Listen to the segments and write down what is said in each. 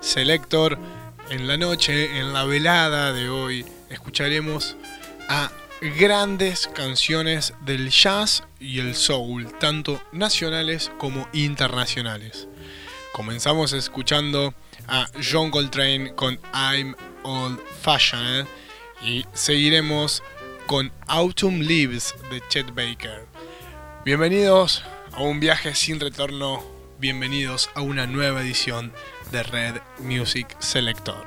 Selector. En la noche, en la velada de hoy, escucharemos a grandes canciones del jazz y el soul, tanto nacionales como internacionales. Comenzamos escuchando a John Coltrane con I'm Old Fashioned y seguiremos con Autumn Leaves de Chet Baker. Bienvenidos a un viaje sin retorno, bienvenidos a una nueva edición de Red Music Selector.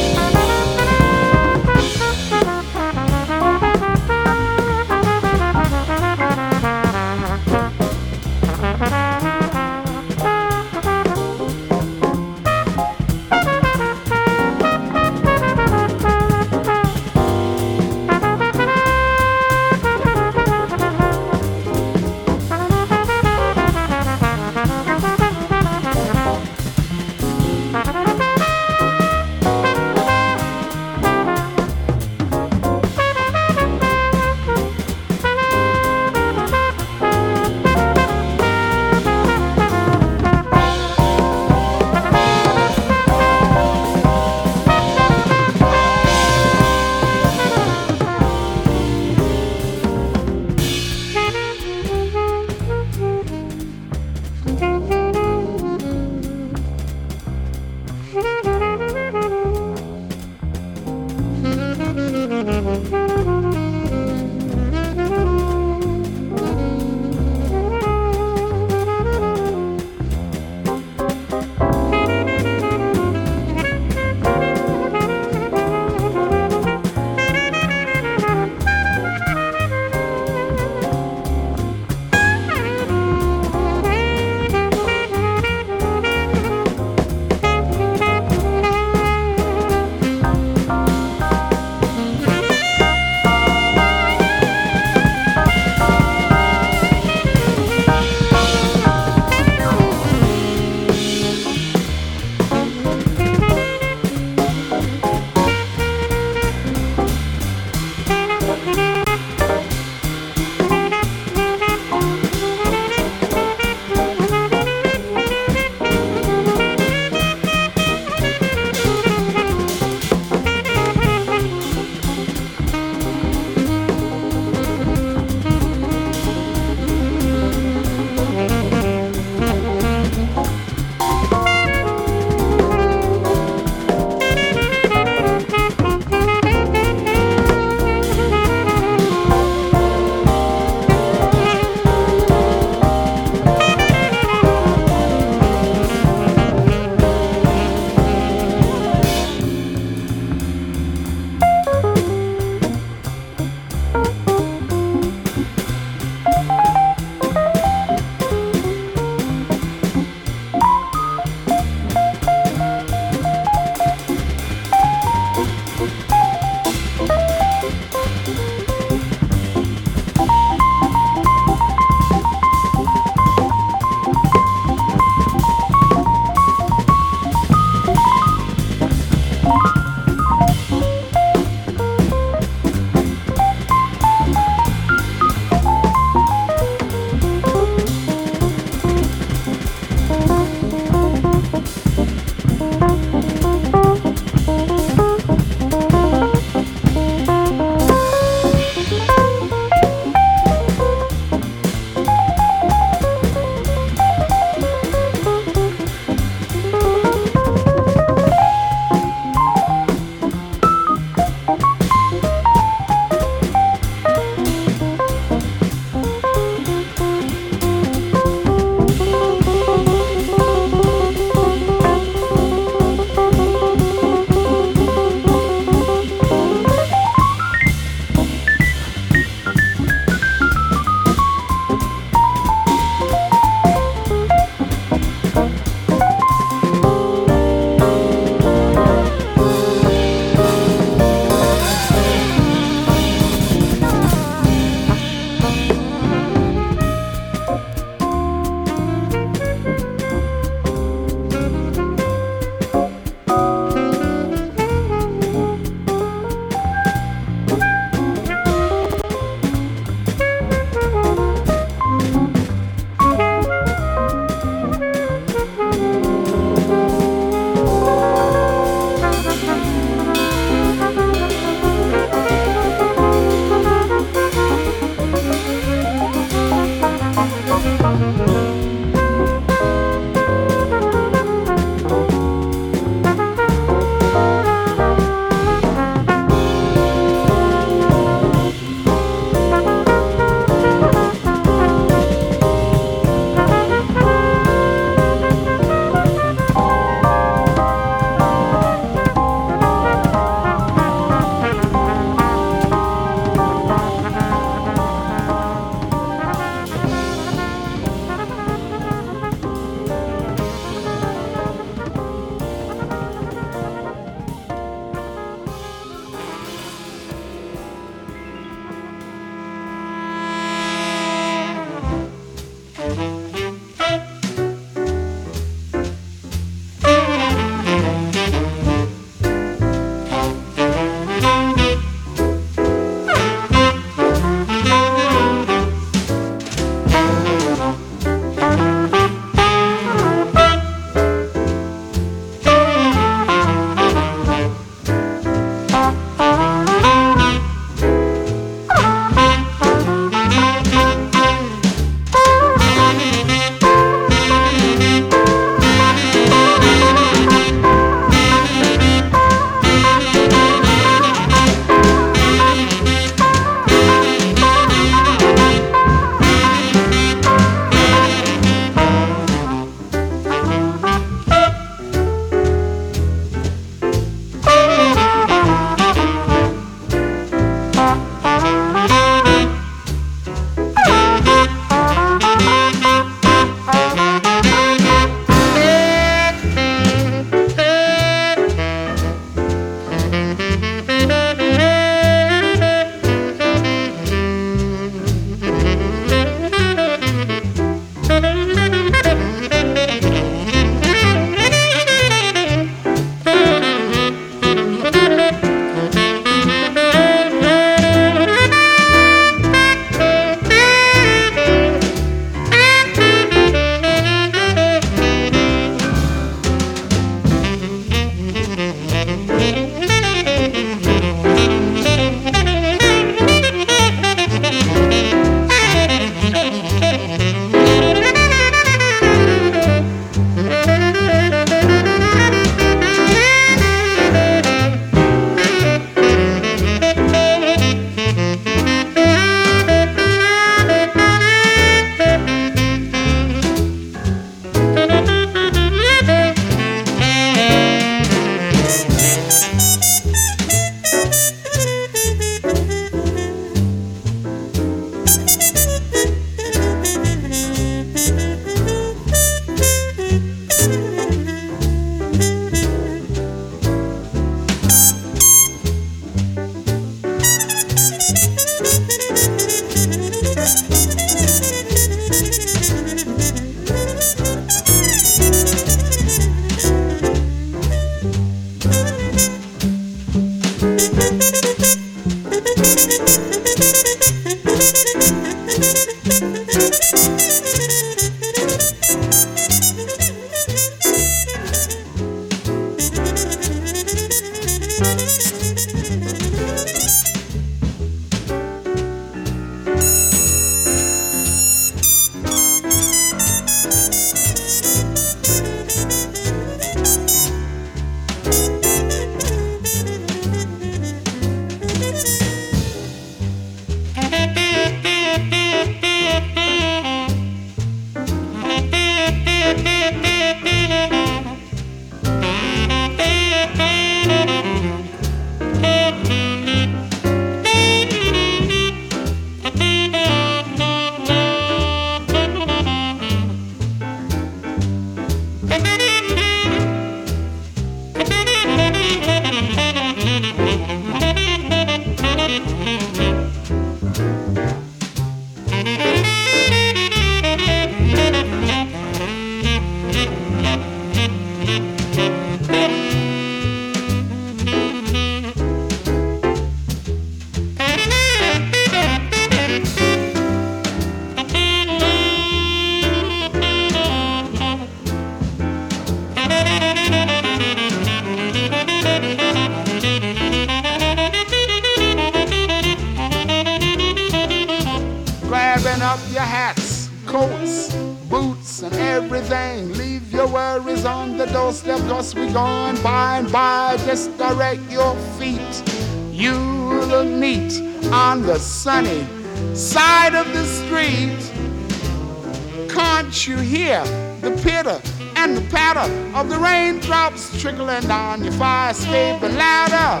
trickling down your fire escape ladder.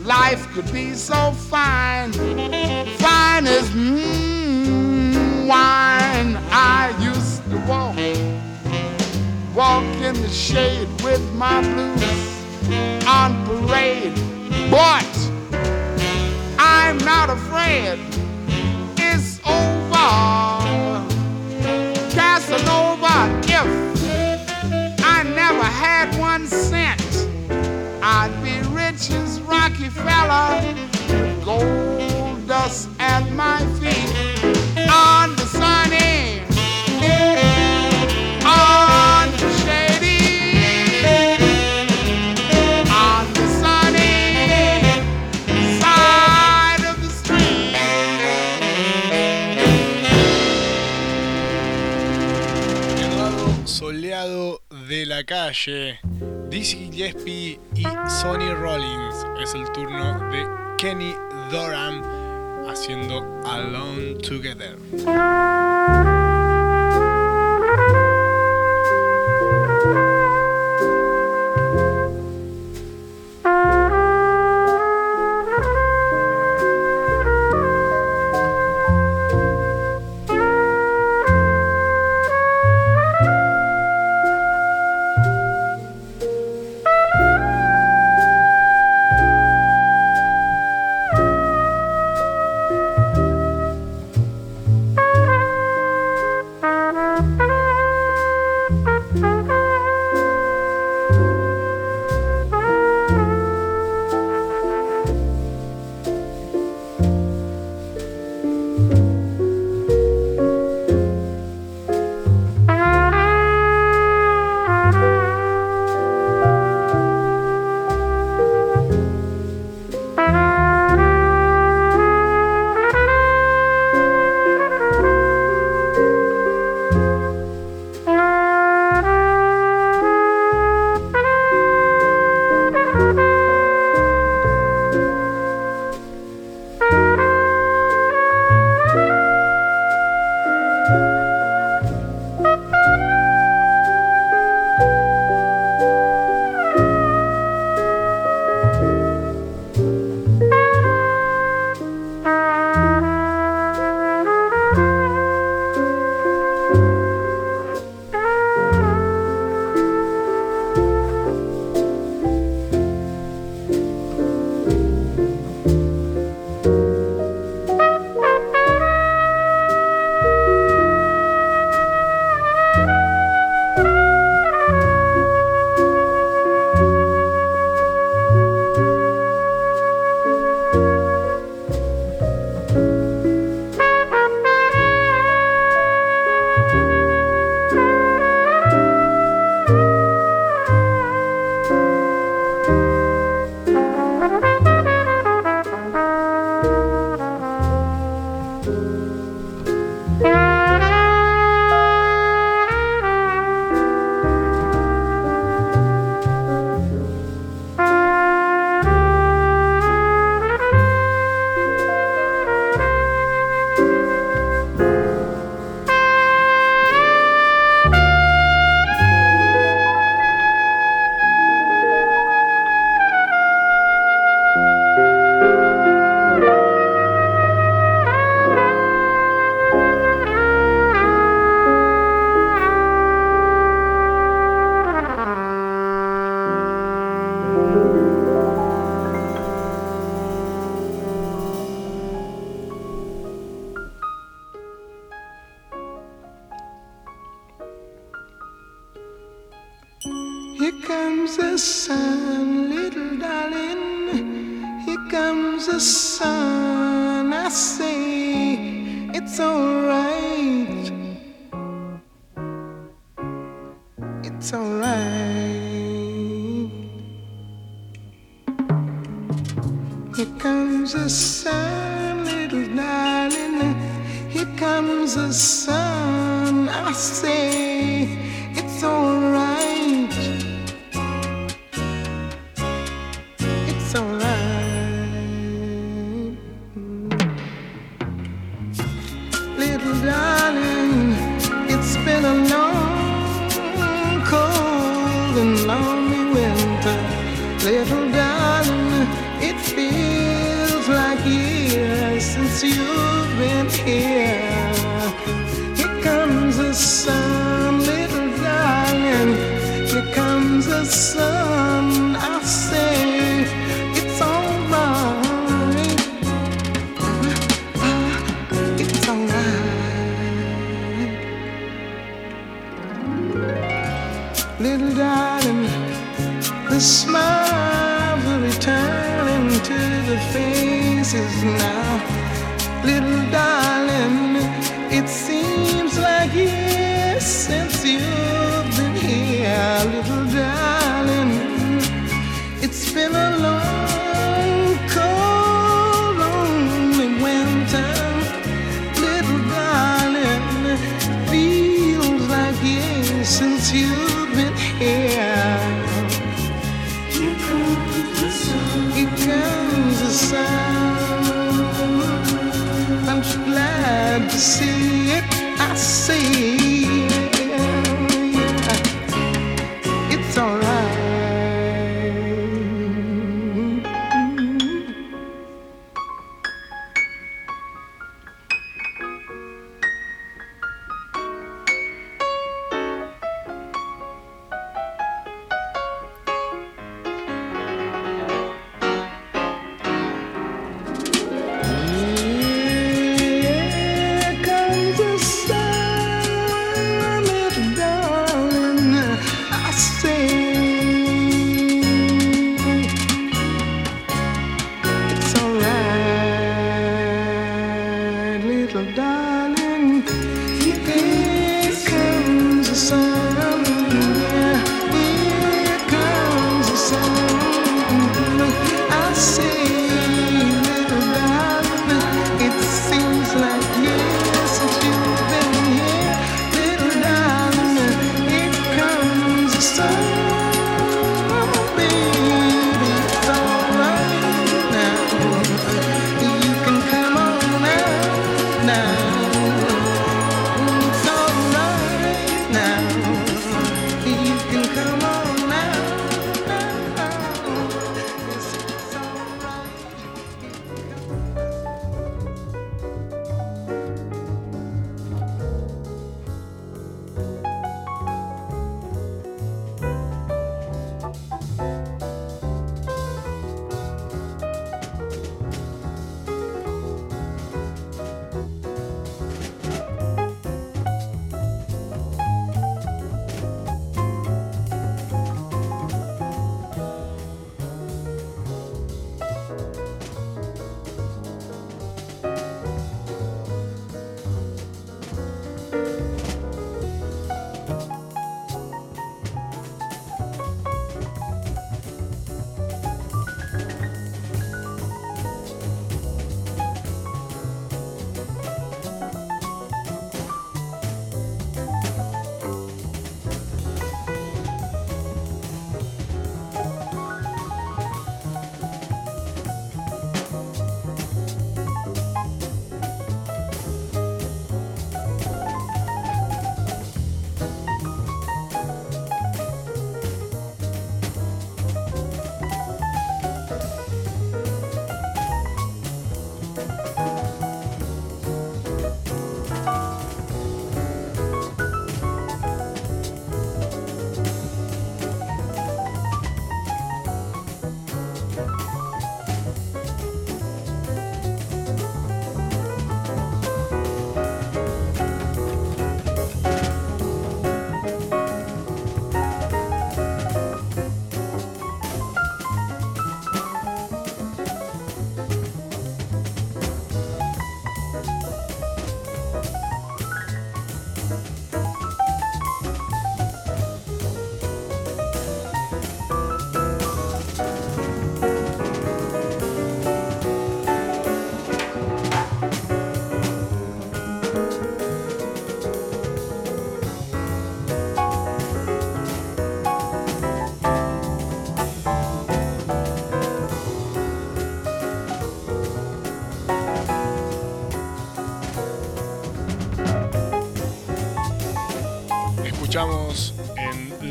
Life could be so fine, fine as mm, wine. I used to walk, walk in the shade with my blues on parade. Boy, けに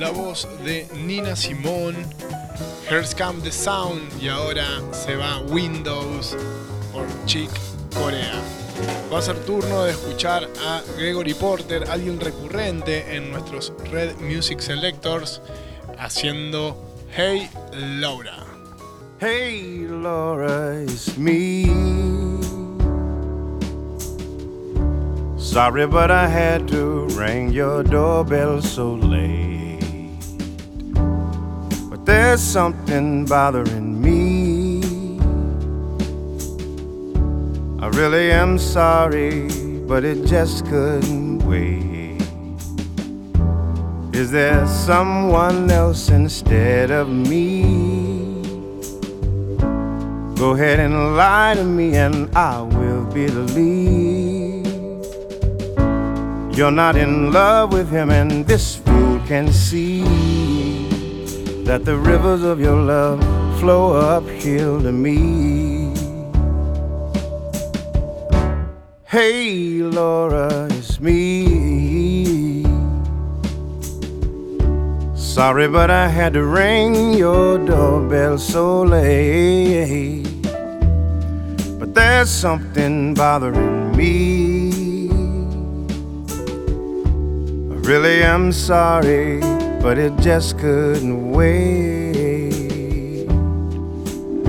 la voz de Nina Simone, Here's Come the Sound y ahora se va Windows por Chick Corea. Va a ser turno de escuchar a Gregory Porter, alguien recurrente en nuestros Red Music Selectors, haciendo Hey Laura. Hey Laura, it's me. Sorry, but I had to ring your doorbell so late. There's something bothering me. I really am sorry, but it just couldn't wait. Is there someone else instead of me? Go ahead and lie to me, and I will believe. You're not in love with him, and this fool can see that the rivers of your love flow uphill to me. Hey, Laura, it's me. Sorry, but I had to ring your doorbell so late. But there's something bothering me. I really, I'm sorry, but it just couldn't wait.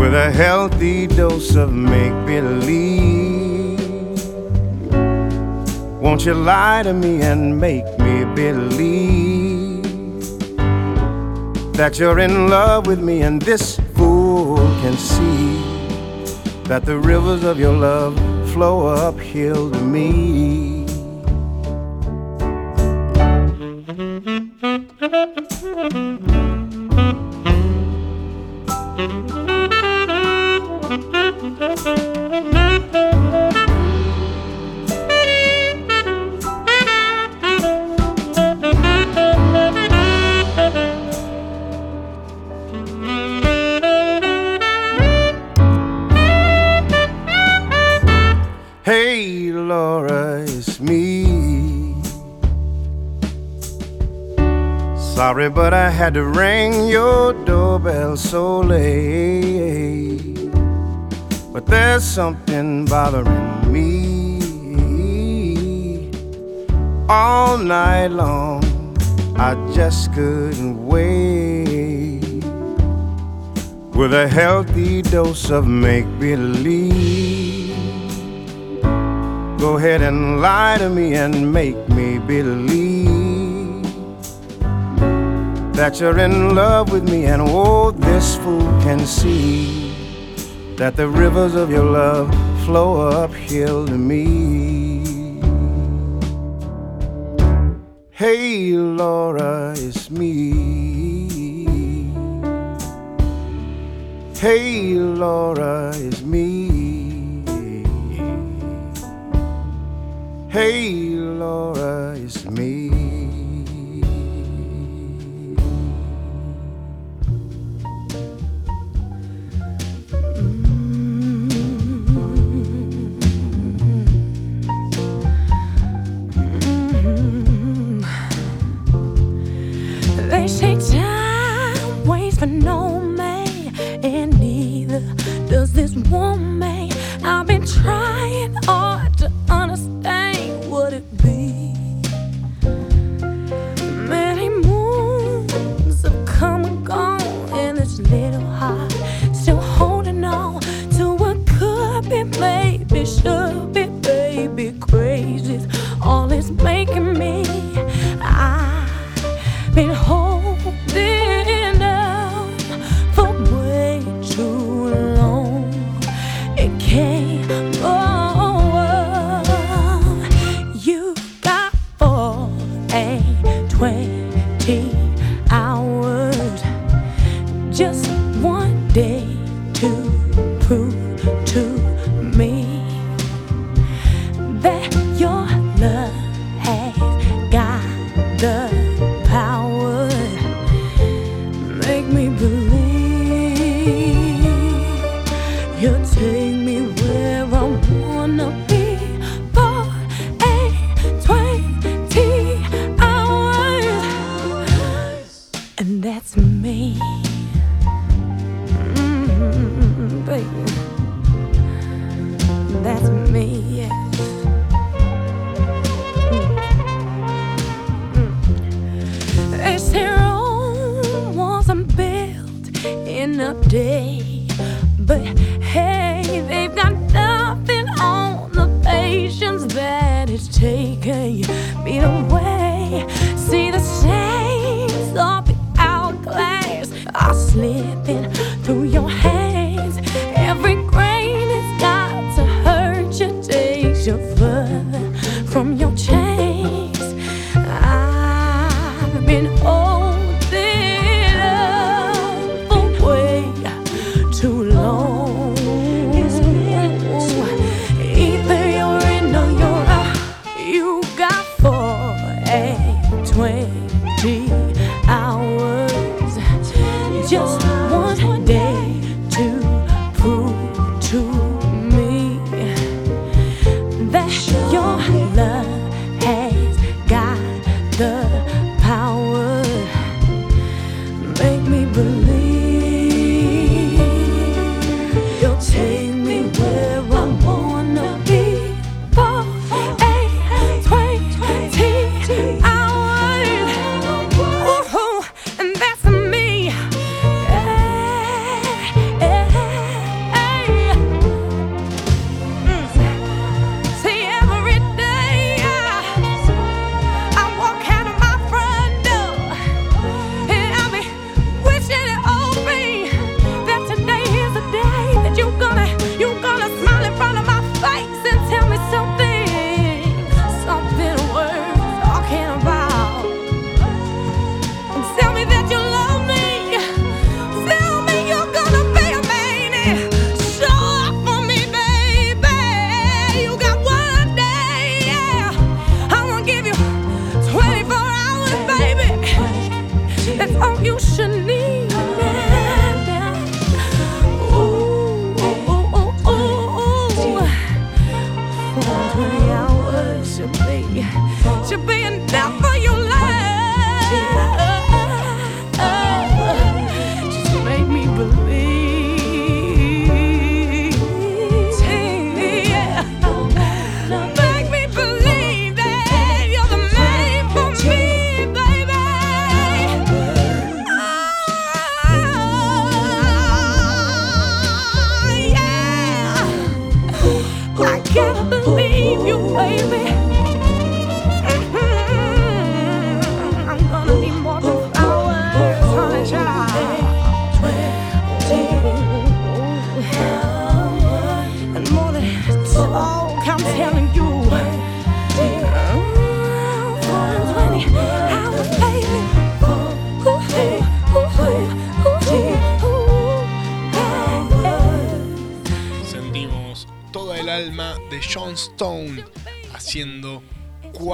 With a healthy dose of make believe, won't you lie to me and make me believe that you're in love with me and this fool can see that the rivers of your love flow uphill to me? Something bothering me. All night long, I just couldn't wait. With a healthy dose of make believe. Go ahead and lie to me and make me believe that you're in love with me, and oh, this fool can see that the rivers of your love flow uphill to me. Hey, Laura, it's me. Hey, Laura, it's me. Hey, Laura, it's me. Does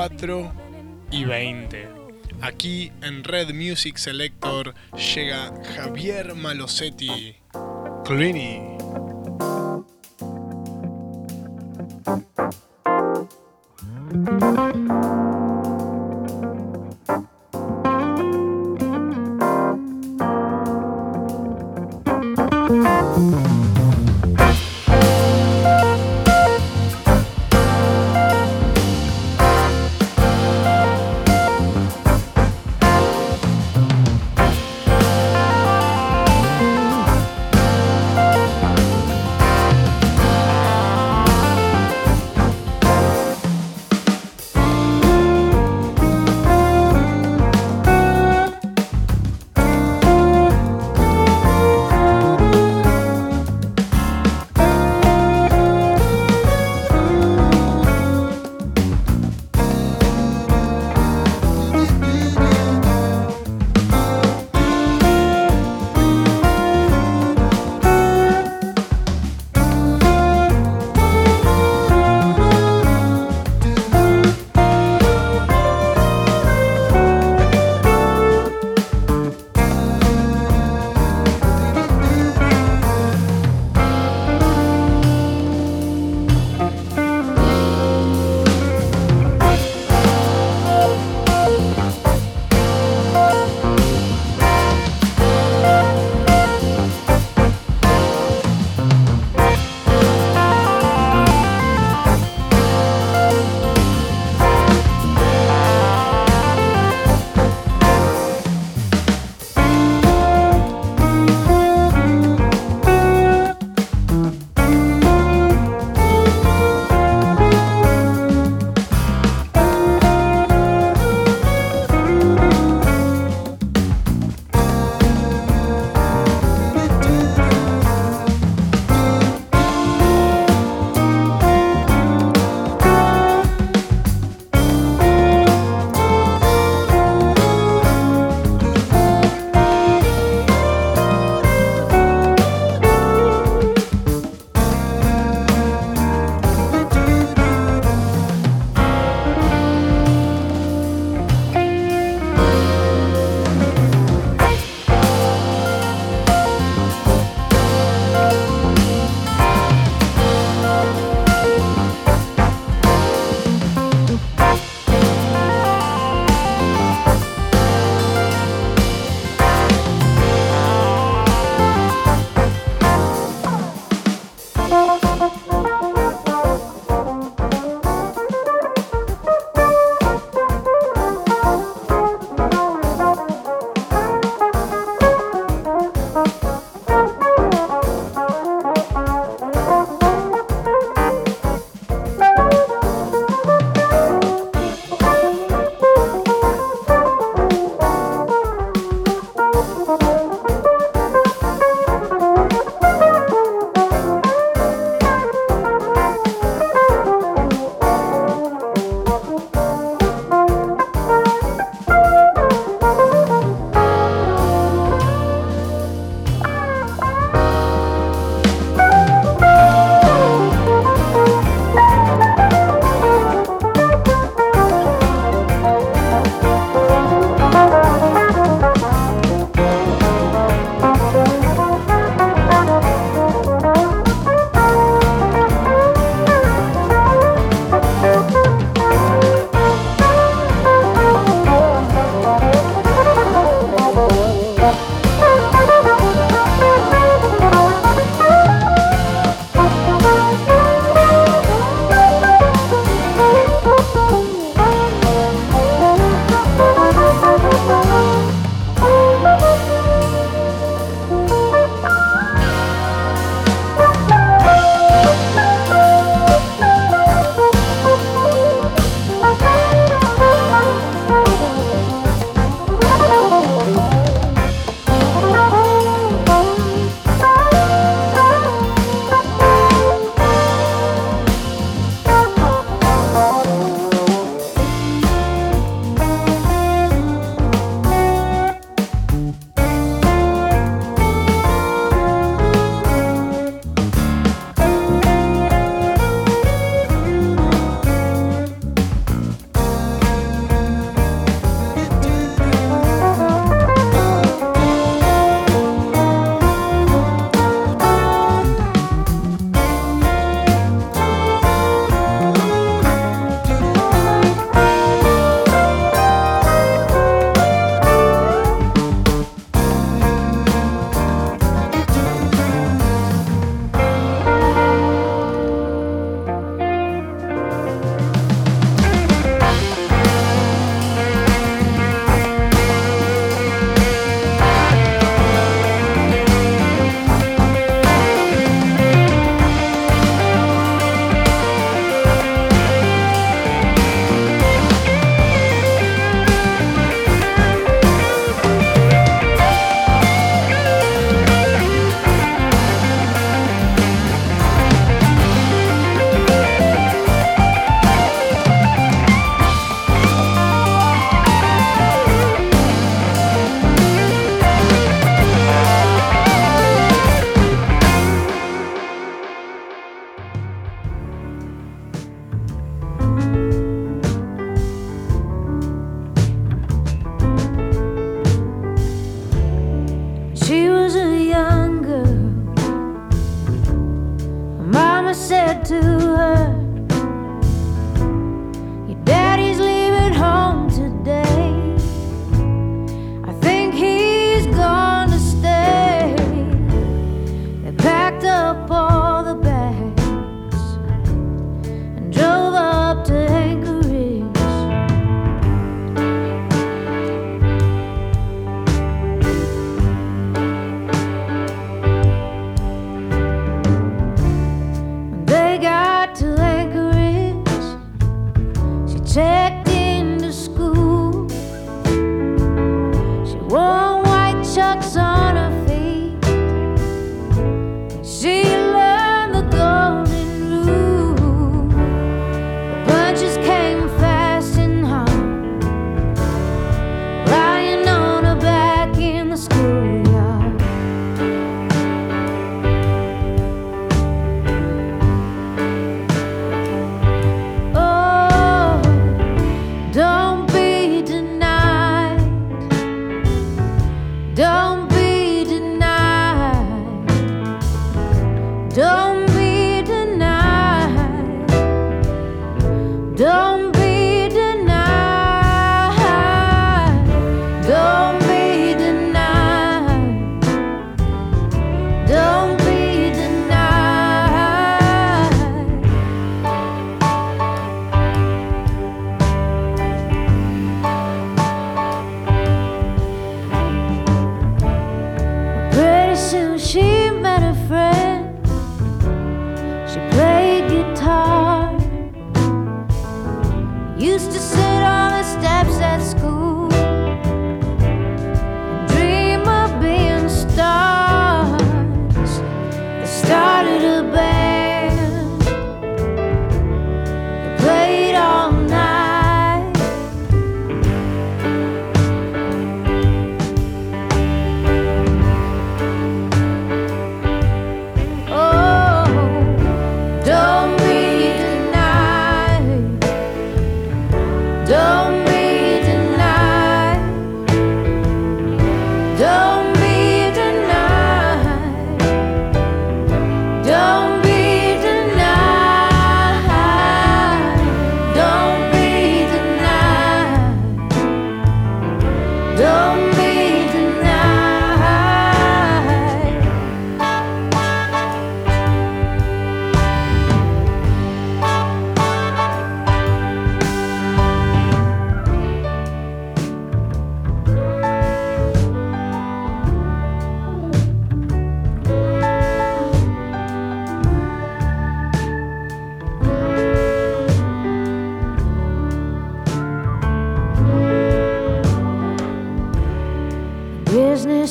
4 y 20. Aquí en Red Music Selector llega Javier Malosetti, Cluny.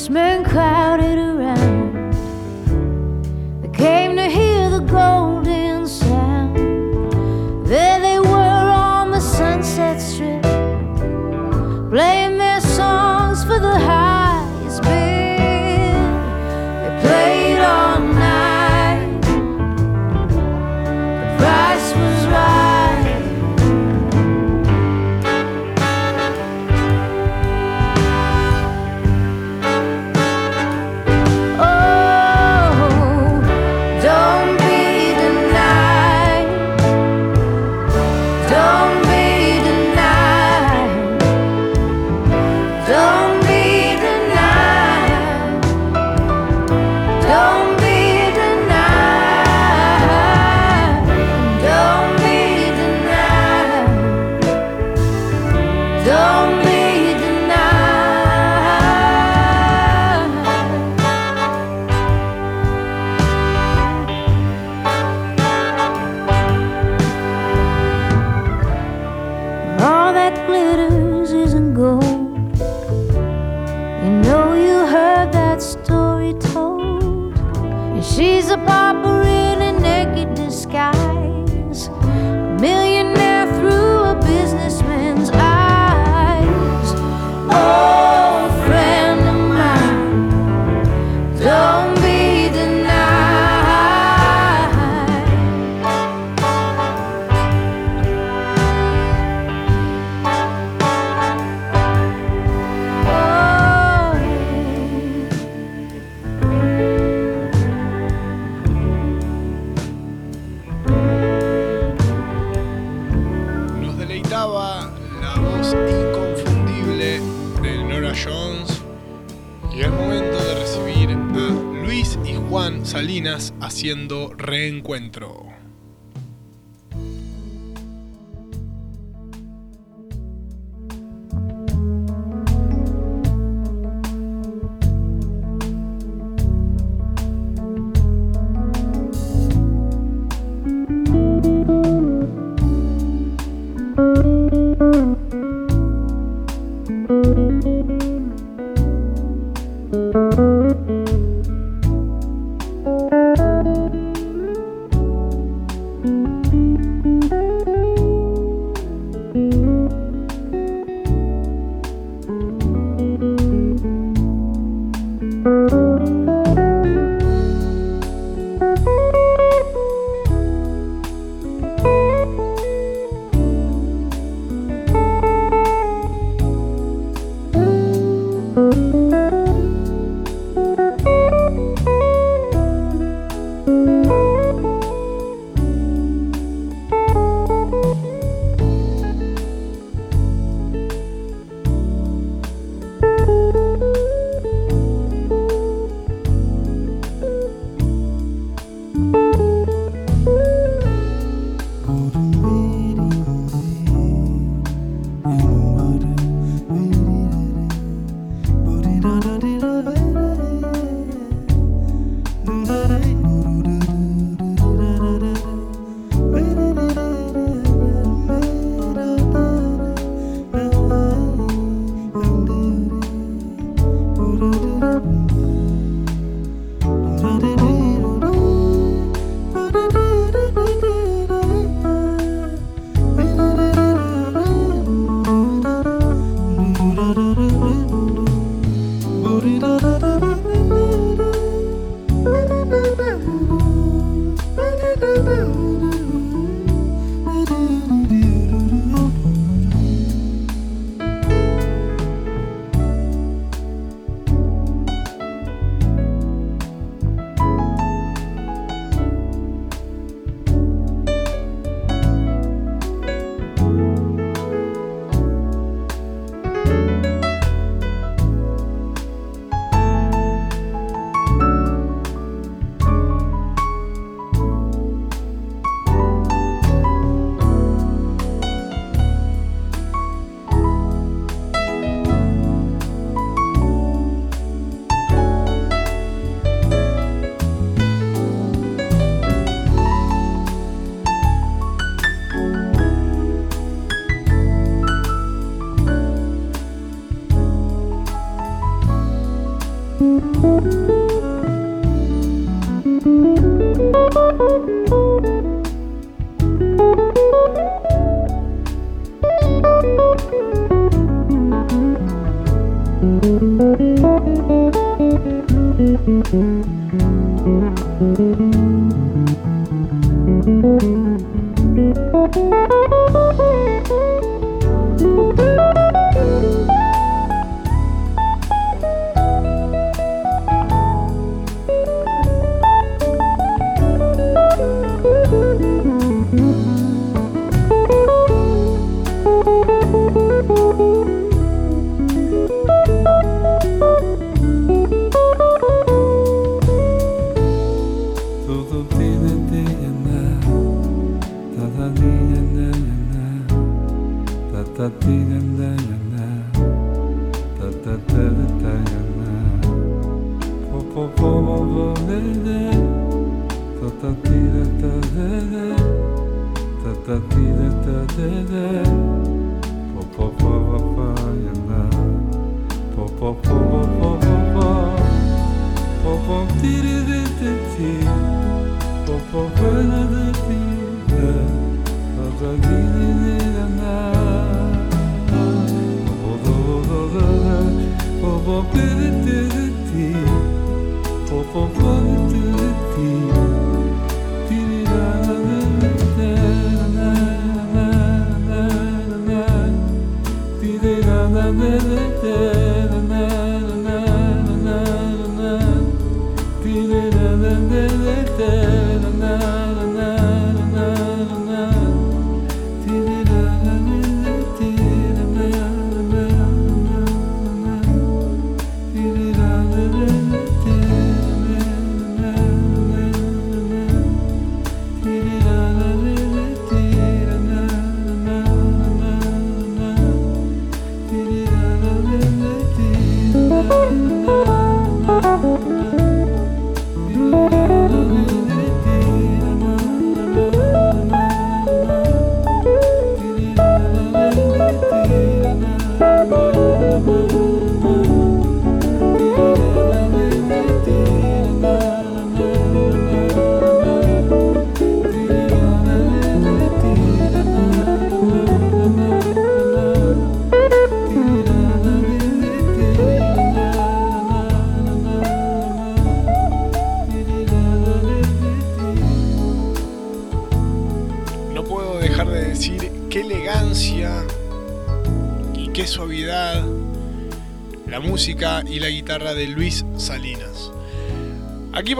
freshman crowded. encuentro.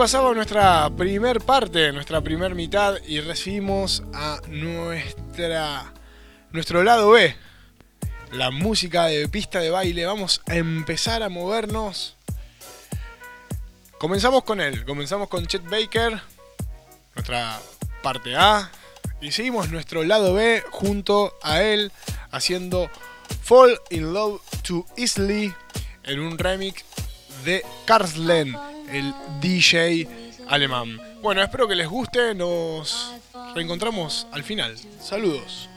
Pasaba nuestra primer parte, nuestra primer mitad y recibimos a nuestra nuestro lado B, la música de pista de baile. Vamos a empezar a movernos. Comenzamos con él, comenzamos con Chet Baker, nuestra parte A, y seguimos nuestro lado B junto a él haciendo Fall in Love Too Easily en un remix de Karslen, el DJ alemán. Bueno, espero que les guste, nos reencontramos al final. Saludos.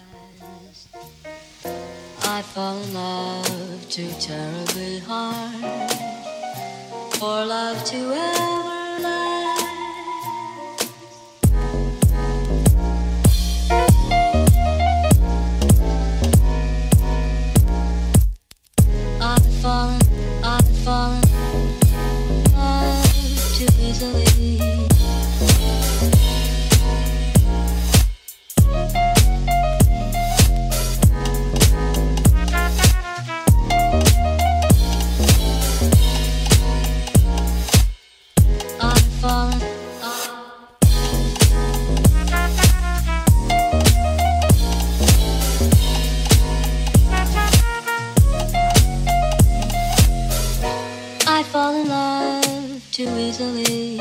Easily.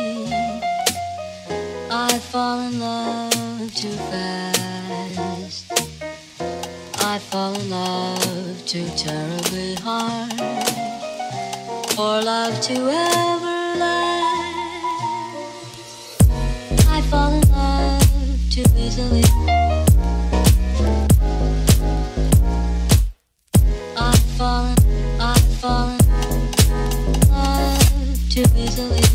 I fall in love too fast. I fall in love too terribly hard for love to ever last. I fall in love too easily. I've fallen, I've too easily.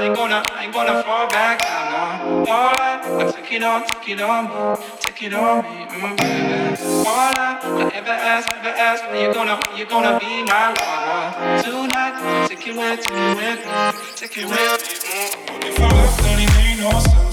I ain't gonna, I ain't gonna fall back now. No. Alright, I take it on, take it on me, take it on me, mm, baby. Alright, I ever ask, ever ask, when you gonna, you gonna be my lover tonight? Take it with, take it with me, take it with me. Mm. If I left, then it made no sense.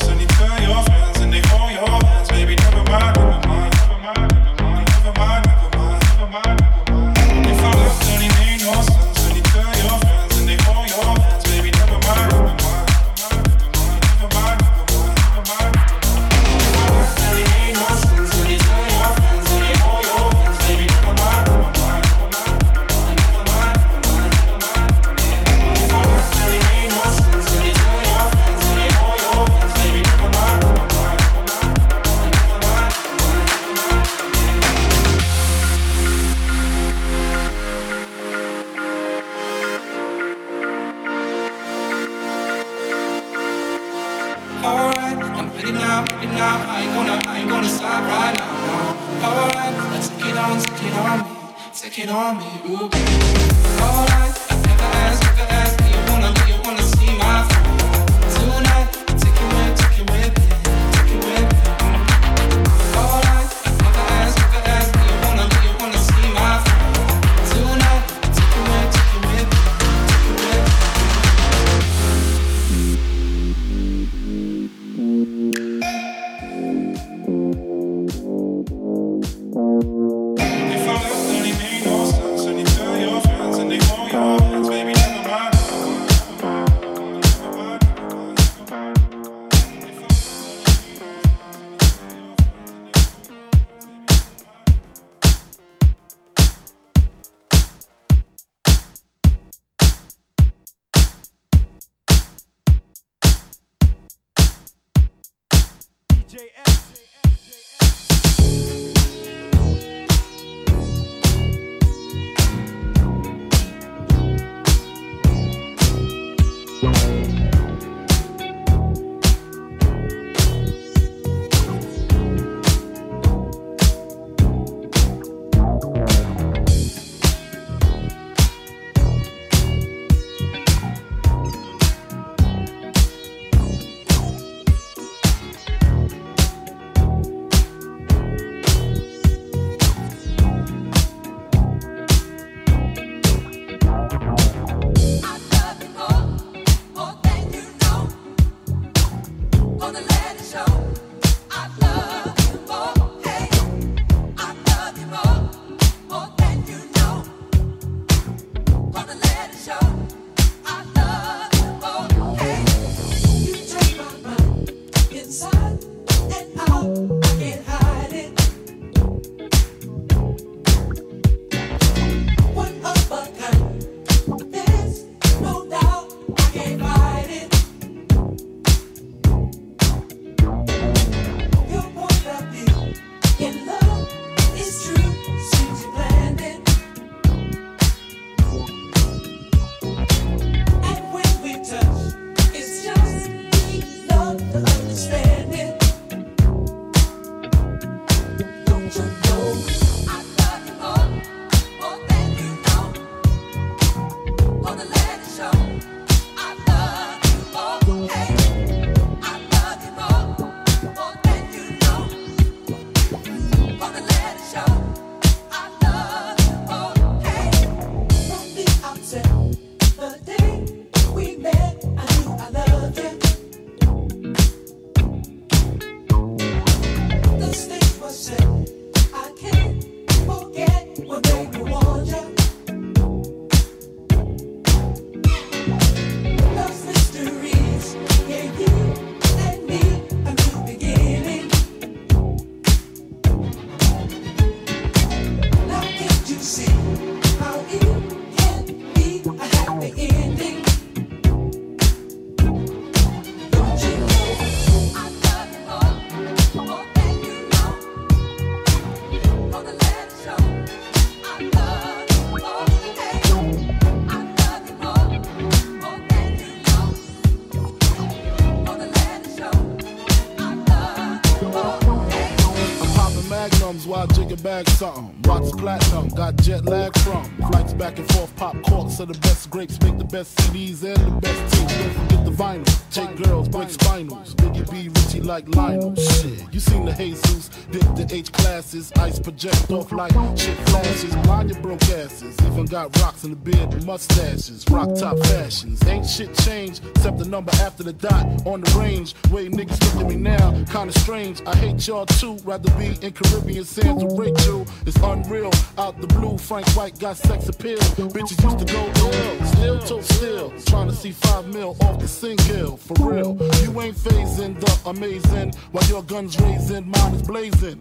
Something. Watch platinum, got jet lag from. Flights back and forth, pop corks are the best grapes, make the best CDs and the best teams. Don't forget the vinyl. Take girls, break spinals. Biggie B, Richie like Lionel. Shit, you seen the Jesus, dip the H classes, ice project off like shit flashes. Blind your broke asses. Even got rocks in the beard mustaches. Rock top fashions. Ain't shit changed except the number after the dot on the range. Way niggas look at me now, kinda strange. I hate y'all too. Rather be in Caribbean sands with Rachel. It's unreal. Out the blue, Frank White got sex appeal. Bitches used to go ill. Still to still. Trying to see five mil off the single. For real. You ain't phasing the amazing. While your guns raising, mine is blazing.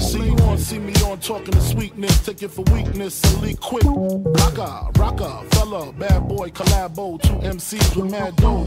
See you on, see me on, talking to sweetness. Take it for weakness leak quick. Rocker, rocker, fella, bad boy, collabo. Two MCs with mad dough.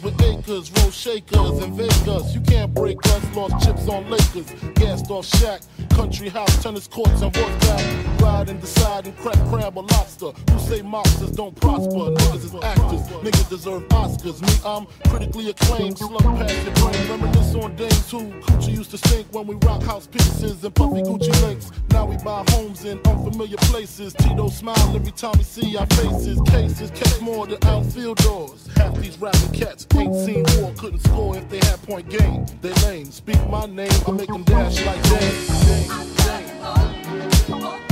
With acres, roll shakers and Vegas. You can't break us, lost chips on Lakers. Gassed off Shaq, country house, tennis courts, and horseback. Ride and decide and crack crab or lobster. Who say mobsters don't prosper? Niggas is actors, niggas deserve Oscars. Me, I'm critically acclaimed, slug past your brain. Reminisce on days who Coochie used to stink when we rock house pieces and puffy Gucci links. Now we buy homes in unfamiliar places. Tito smile every time we see our faces. Cases catch more than outfield doors. Half these rapping cats ain't seen war, couldn't score if they had point game. They lame. Speak my name, I make them dash like Dame. Dame,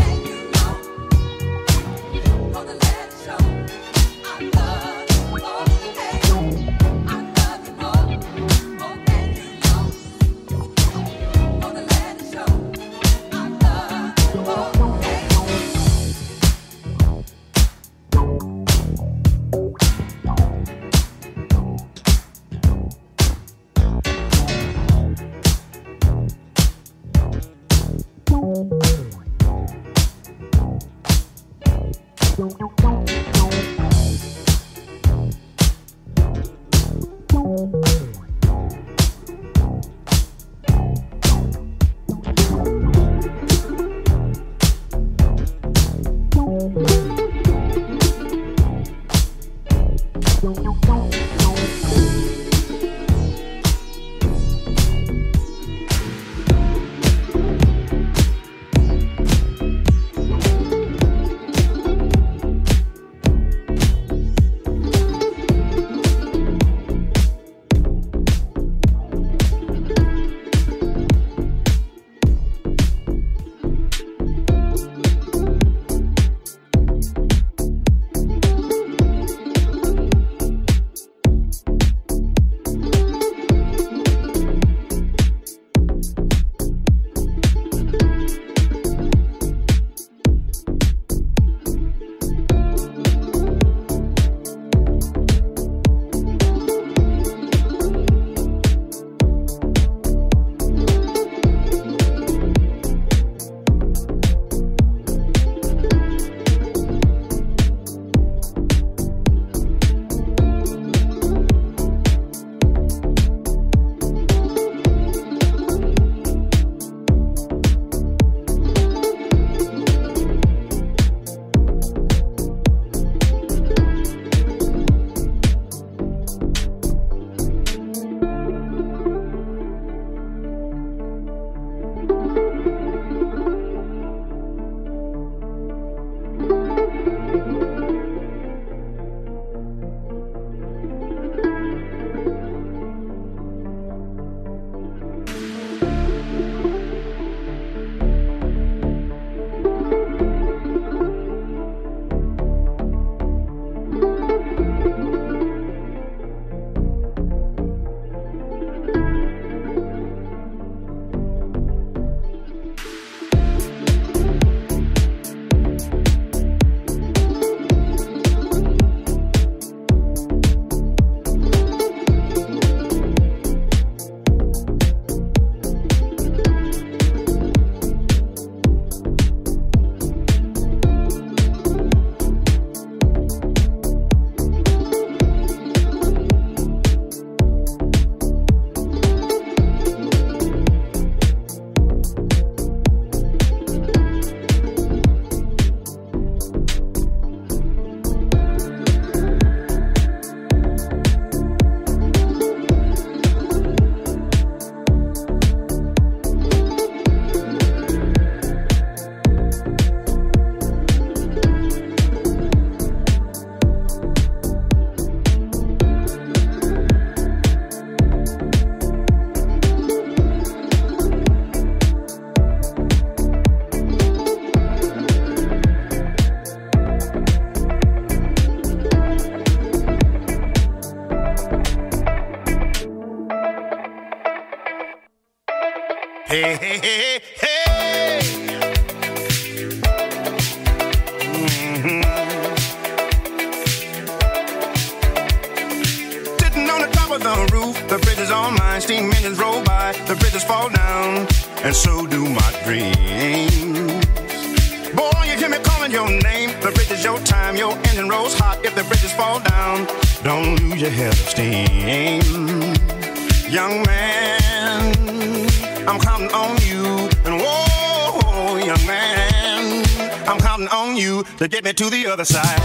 other side.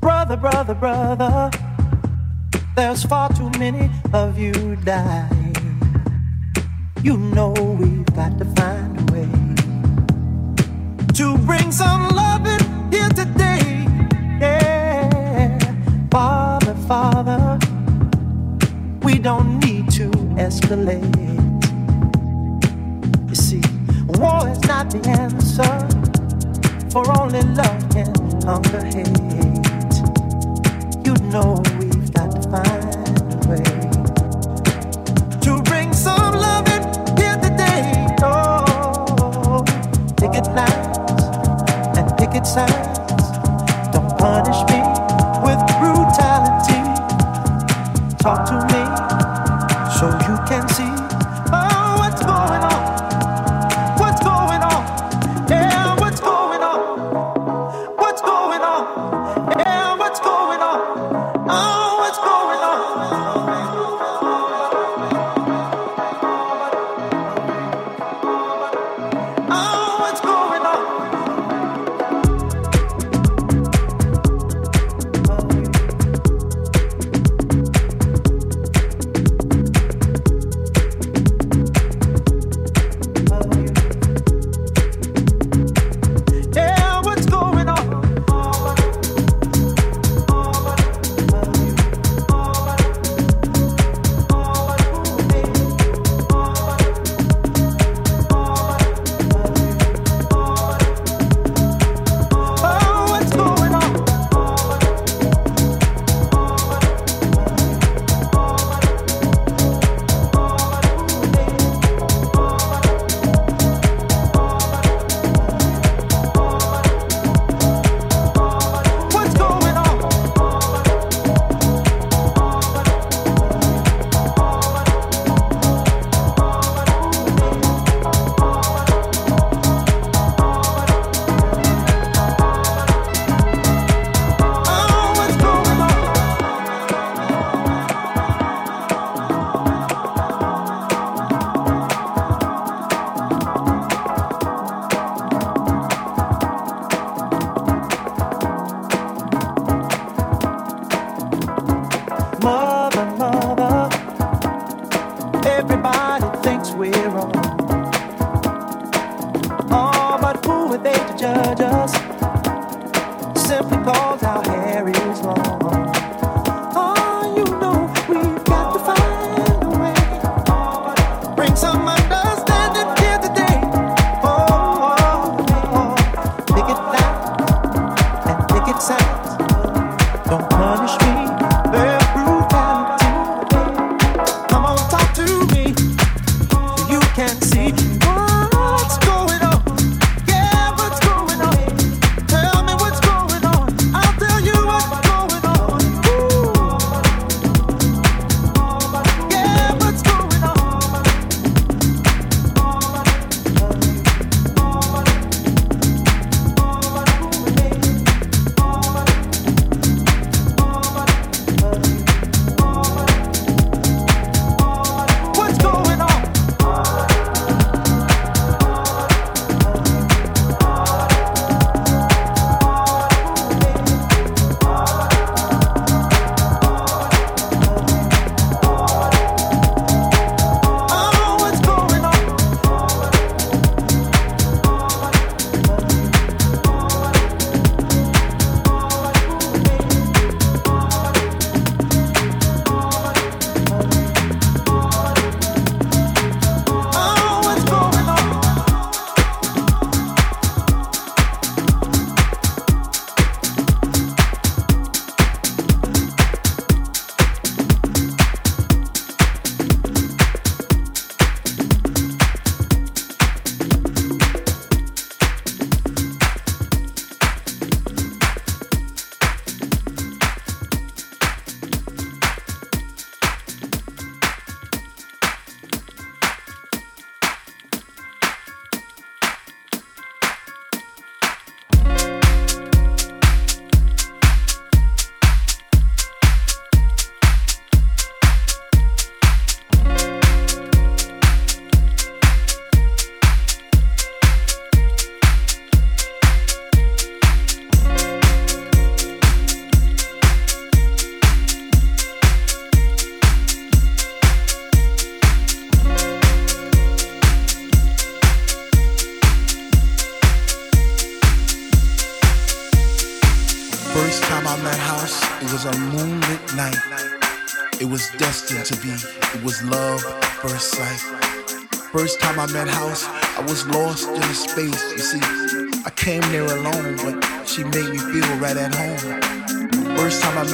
Brother, brother, brother, there's far too many of you die.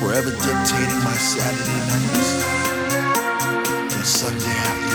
forever dictating my Saturday nights and Sunday afternoons.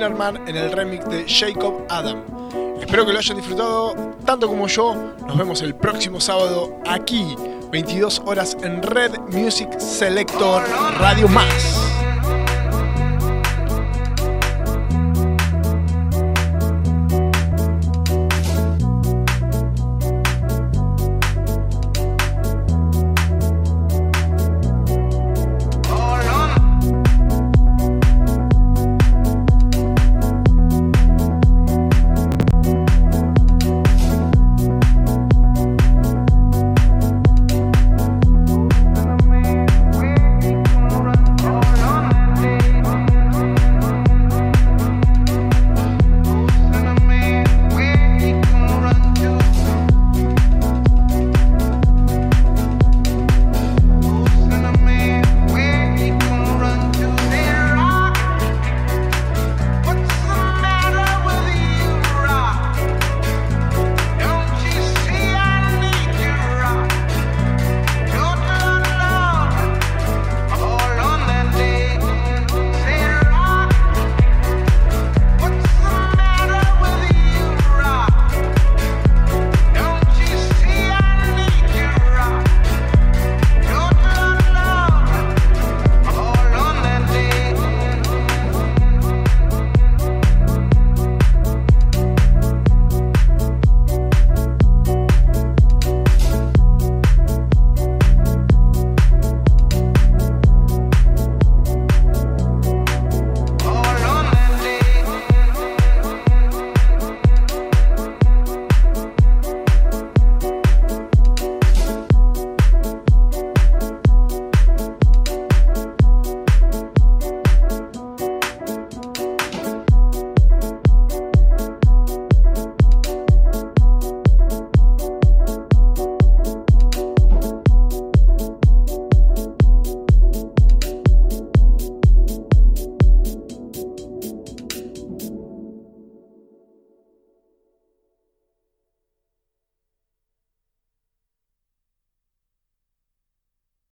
En el remix de Jacob Adam. Espero que lo hayan disfrutado tanto como yo. Nos vemos el próximo sábado aquí, 22 horas en Red Music Selector Radio Más.